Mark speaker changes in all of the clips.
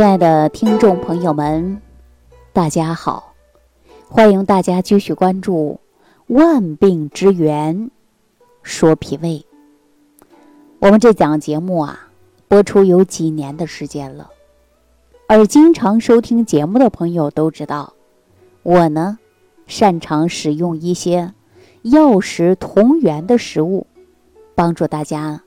Speaker 1: 亲爱的听众朋友们，大家好！欢迎大家继续关注《万病之源说脾胃》。我们这档节目啊，播出有几年的时间了，而经常收听节目的朋友都知道，我呢擅长使用一些药食同源的食物，帮助大家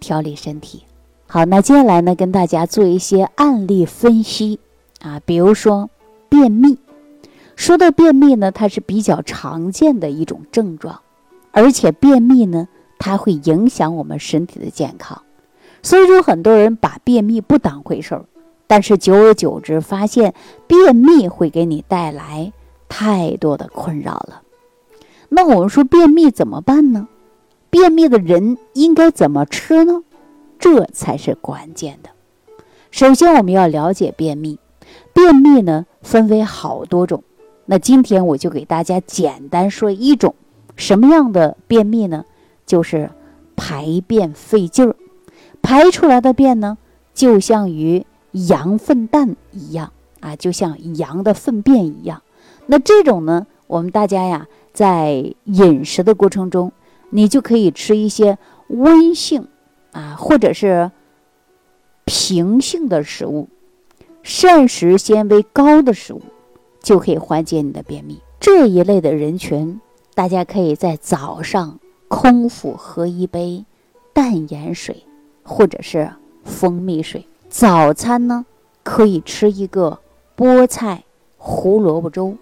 Speaker 1: 调理身体。好，那接下来呢，跟大家做一些案例分析啊，比如说便秘。说到便秘呢，它是比较常见的一种症状，而且便秘呢，它会影响我们身体的健康。所以说，很多人把便秘不当回事儿，但是久而久之，发现便秘会给你带来太多的困扰了。那我们说便秘怎么办呢？便秘的人应该怎么吃呢？这才是关键的。首先，我们要了解便秘。便秘呢，分为好多种。那今天我就给大家简单说一种什么样的便秘呢？就是排便费劲儿，排出来的便呢，就像于羊粪蛋一样啊，就像羊的粪便一样。那这种呢，我们大家呀，在饮食的过程中，你就可以吃一些温性。啊，或者是平性的食物，膳食纤维高的食物，就可以缓解你的便秘。这一类的人群，大家可以在早上空腹喝一杯淡盐水，或者是蜂蜜水。早餐呢，可以吃一个菠菜胡萝卜粥，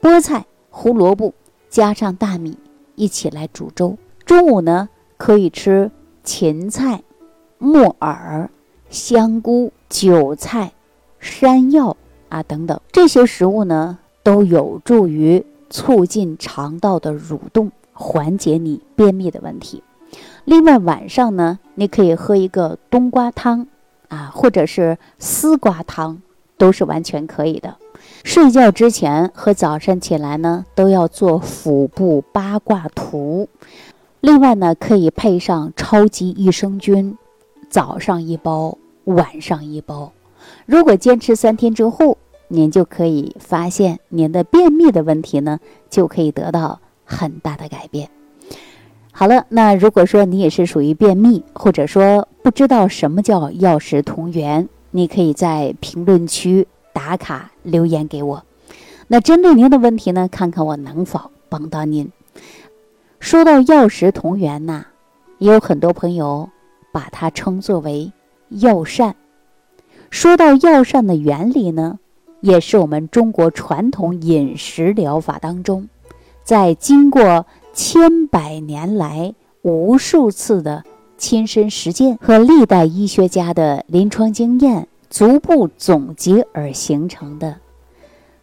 Speaker 1: 菠菜胡萝卜加上大米一起来煮粥。中午呢，可以吃。芹菜、木耳、香菇、韭菜、山药啊等等这些食物呢，都有助于促进肠道的蠕动，缓解你便秘的问题。另外，晚上呢，你可以喝一个冬瓜汤啊，或者是丝瓜汤，都是完全可以的。睡觉之前和早上起来呢，都要做腹部八卦图。另外呢，可以配上超级益生菌，早上一包，晚上一包。如果坚持三天之后，您就可以发现您的便秘的问题呢，就可以得到很大的改变。好了，那如果说你也是属于便秘，或者说不知道什么叫药食同源，你可以在评论区打卡留言给我。那针对您的问题呢，看看我能否帮到您。说到药食同源呐，也有很多朋友把它称作为药膳。说到药膳的原理呢，也是我们中国传统饮食疗法当中，在经过千百年来无数次的亲身实践和历代医学家的临床经验逐步总结而形成的。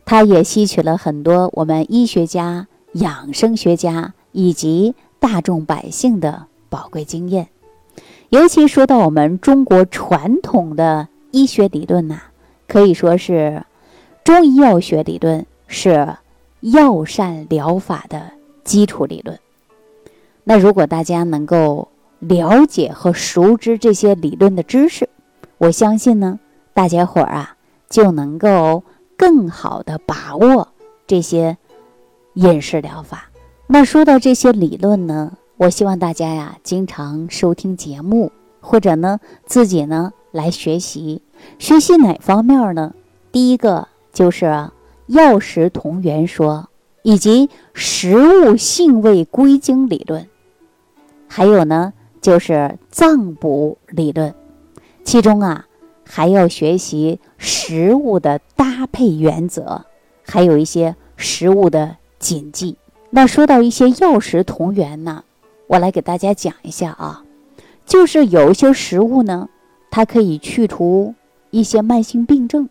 Speaker 1: 它也吸取了很多我们医学家、养生学家。以及大众百姓的宝贵经验，尤其说到我们中国传统的医学理论呐，可以说是中医药学理论是药膳疗法的基础理论。那如果大家能够了解和熟知这些理论的知识，我相信呢，大家伙儿啊就能够更好的把握这些饮食疗法。那说到这些理论呢，我希望大家呀经常收听节目，或者呢自己呢来学习。学习哪方面呢？第一个就是药食同源说，以及食物性味归经理论，还有呢就是脏补理论。其中啊还要学习食物的搭配原则，还有一些食物的禁忌。那说到一些药食同源呢，我来给大家讲一下啊，就是有一些食物呢，它可以去除一些慢性病症，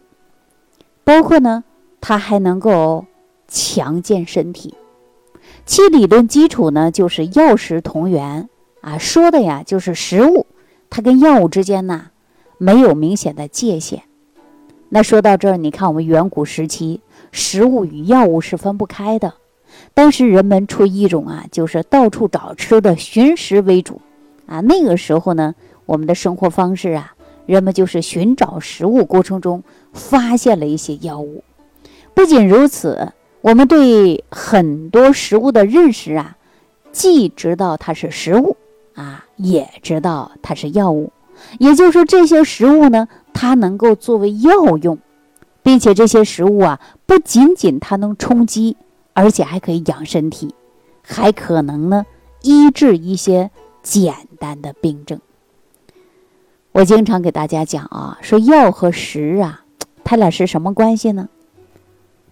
Speaker 1: 包括呢，它还能够强健身体。其理论基础呢，就是药食同源啊，说的呀就是食物，它跟药物之间呢没有明显的界限。那说到这儿，你看我们远古时期，食物与药物是分不开的。当时人们处于一种啊，就是到处找吃的、寻食为主，啊，那个时候呢，我们的生活方式啊，人们就是寻找食物过程中发现了一些药物。不仅如此，我们对很多食物的认识啊，既知道它是食物啊，也知道它是药物。也就是说，这些食物呢，它能够作为药用，并且这些食物啊，不仅仅它能充饥，而且还可以养身体，还可能呢医治一些简单的病症。我经常给大家讲啊，说药和食啊，它俩是什么关系呢？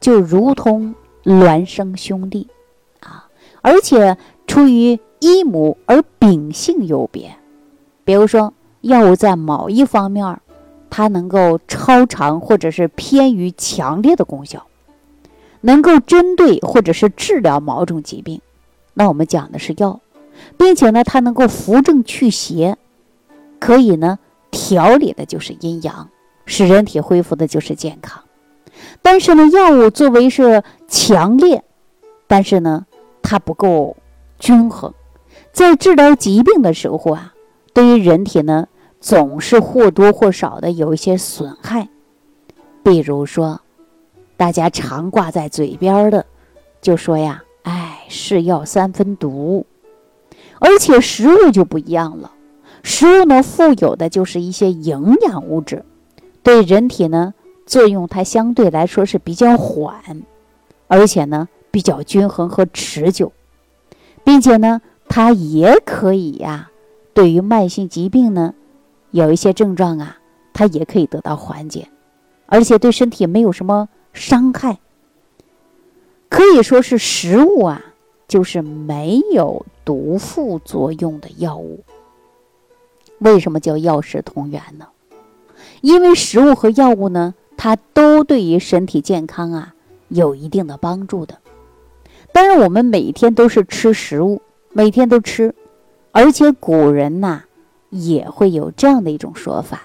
Speaker 1: 就如同孪生兄弟，啊，而且出于一母而秉性有别。比如说，药物在某一方面，它能够超常或者是偏于强烈的功效，能够针对或者是治疗某种疾病，那我们讲的是药，并且呢，它能够扶正祛邪，可以呢调理的就是阴阳，使人体恢复的就是健康。但是呢，药物作为是强烈，但是呢，它不够均衡，在治疗疾病的时候啊，对于人体呢，总是或多或少的有一些损害。比如说，大家常挂在嘴边的，就说呀，哎，是药三分毒，而且食物就不一样了，食物呢，富有的就是一些营养物质，对人体呢。作用它相对来说是比较缓，而且呢比较均衡和持久，并且呢它也可以呀，对于慢性疾病呢有一些症状啊，它也可以得到缓解，而且对身体没有什么伤害，可以说是食物啊，就是没有毒副作用的药物。为什么叫药食同源呢？因为食物和药物呢。它都对于身体健康啊有一定的帮助的。当然，我们每天都是吃食物，每天都吃，而且古人呐也会有这样的一种说法，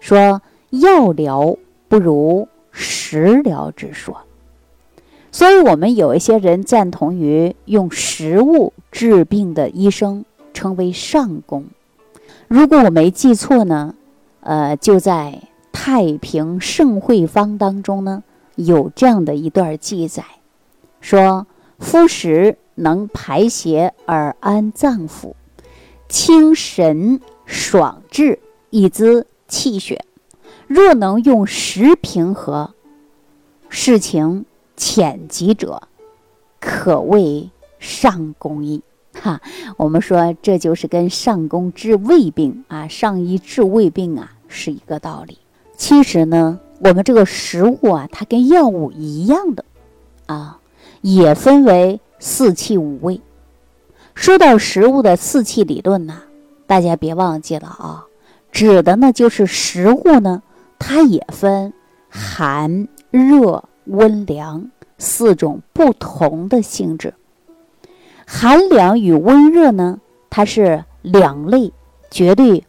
Speaker 1: 说药疗不如食疗之说。所以，我们有一些人赞同于用食物治病的医生称为上工。如果我没记错呢，呃，就在。太平盛会方当中呢，有这样的一段记载，说：“夫食能排邪而安脏腑，清神爽志，以滋气血。若能用食平和，事情浅急者，可谓上公矣。”哈，我们说这就是跟上工治胃病啊，上医治胃病啊，是一个道理。其实呢，我们这个食物啊，它跟药物一样的，啊，也分为四气五味。说到食物的四气理论呢，大家别忘记了啊，指的呢就是食物呢，它也分寒、热、温、凉四种不同的性质。寒凉与温热呢，它是两类绝对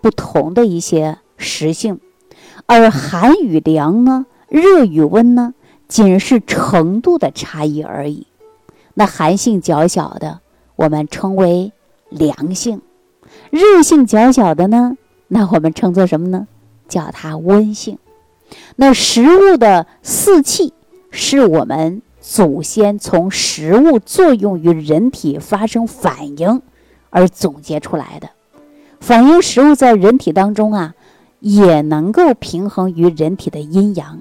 Speaker 1: 不同的一些食性。而寒与凉呢，热与温呢，仅是程度的差异而已。那寒性较小的，我们称为凉性；热性较小的呢，那我们称作什么呢？叫它温性。那食物的四气，是我们祖先从食物作用于人体发生反应而总结出来的。反映食物在人体当中啊。也能够平衡于人体的阴阳，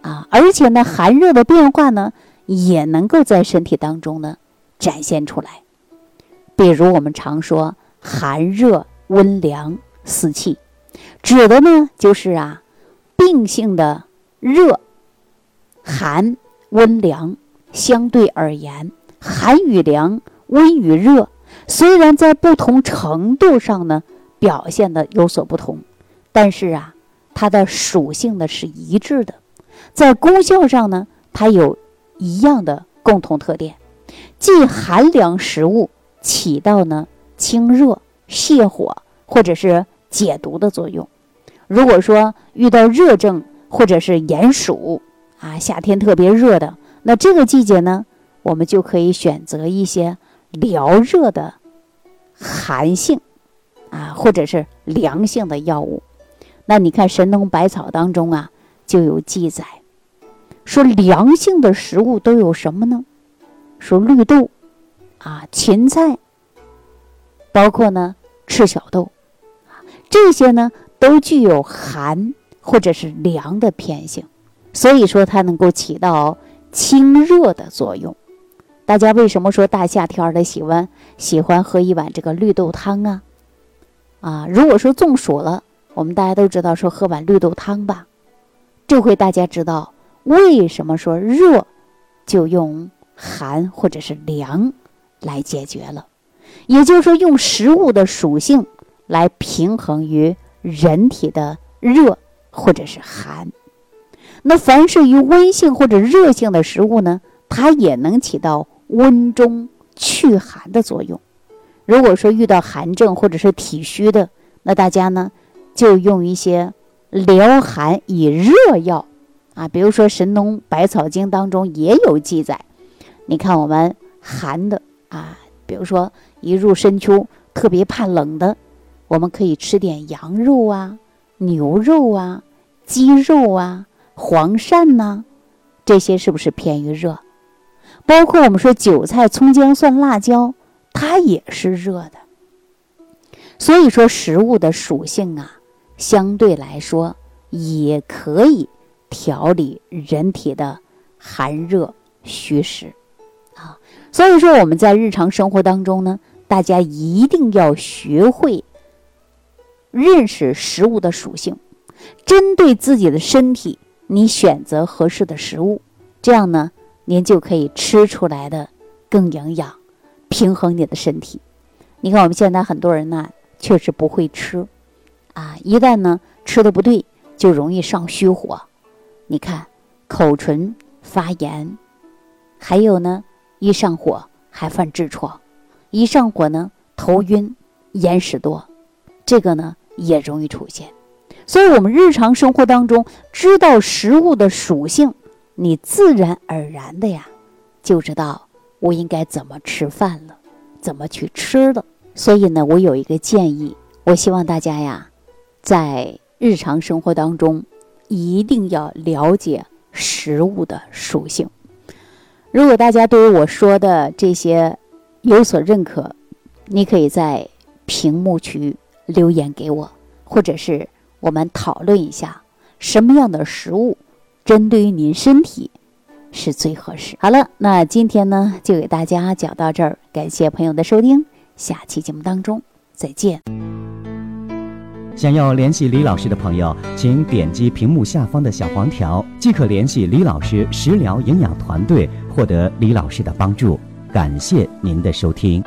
Speaker 1: 啊，而且呢，寒热的变化呢，也能够在身体当中呢展现出来。比如我们常说寒热温凉四气，指的呢就是啊，病性的热、寒、温、凉相对而言，寒与凉、温与热，虽然在不同程度上呢表现的有所不同。但是啊，它的属性呢是一致的，在功效上呢，它有一样的共同特点，即寒凉食物起到呢清热泻火或者是解毒的作用。如果说遇到热症或者是炎暑啊，夏天特别热的，那这个季节呢，我们就可以选择一些疗热的寒性啊，或者是凉性的药物。那你看《神农百草》当中啊就有记载，说凉性的食物都有什么呢？说绿豆啊、芹菜，包括呢赤小豆，这些呢都具有寒或者是凉的偏性，所以说它能够起到清热的作用。大家为什么说大夏天的喜欢喜欢喝一碗这个绿豆汤啊？啊，如果说中暑了，我们大家都知道说喝碗绿豆汤吧，这回大家知道为什么说热就用寒或者是凉来解决了，也就是说用食物的属性来平衡于人体的热或者是寒。那凡是于温性或者热性的食物呢，它也能起到。温中祛寒的作用。如果说遇到寒症或者是体虚的，那大家呢就用一些疗寒以热药啊，比如说《神农百草经》当中也有记载。你看我们寒的啊，比如说一入深秋特别怕冷的，我们可以吃点羊肉啊、牛肉啊、鸡肉啊、黄鳝呐，这些是不是偏于热？包括我们说韭菜、葱、姜、蒜、辣椒，它也是热的。所以说食物的属性啊，相对来说也可以调理人体的寒热虚实啊。所以说我们在日常生活当中呢，大家一定要学会认识食物的属性，针对自己的身体，你选择合适的食物，这样呢。您就可以吃出来的更营养，平衡你的身体。你看我们现在很多人呢，确实不会吃，啊，一旦呢吃的不对，就容易上虚火。你看口唇发炎，还有呢一上火还犯痔疮，一上火呢头晕眼屎多，这个呢也容易出现。所以，我们日常生活当中知道食物的属性。你自然而然的呀，就知道我应该怎么吃饭了，怎么去吃了。所以呢，我有一个建议，我希望大家呀，在日常生活当中一定要了解食物的属性。如果大家对于我说的这些有所认可，你可以在屏幕区留言给我，或者是我们讨论一下什么样的食物。针对于您身体是最合适。好了，那今天呢就给大家讲到这儿，感谢朋友的收听，下期节目当中再见。
Speaker 2: 想要联系李老师的朋友，请点击屏幕下方的小黄条，即可联系李老师食疗营养团队，获得李老师的帮助。感谢您的收听。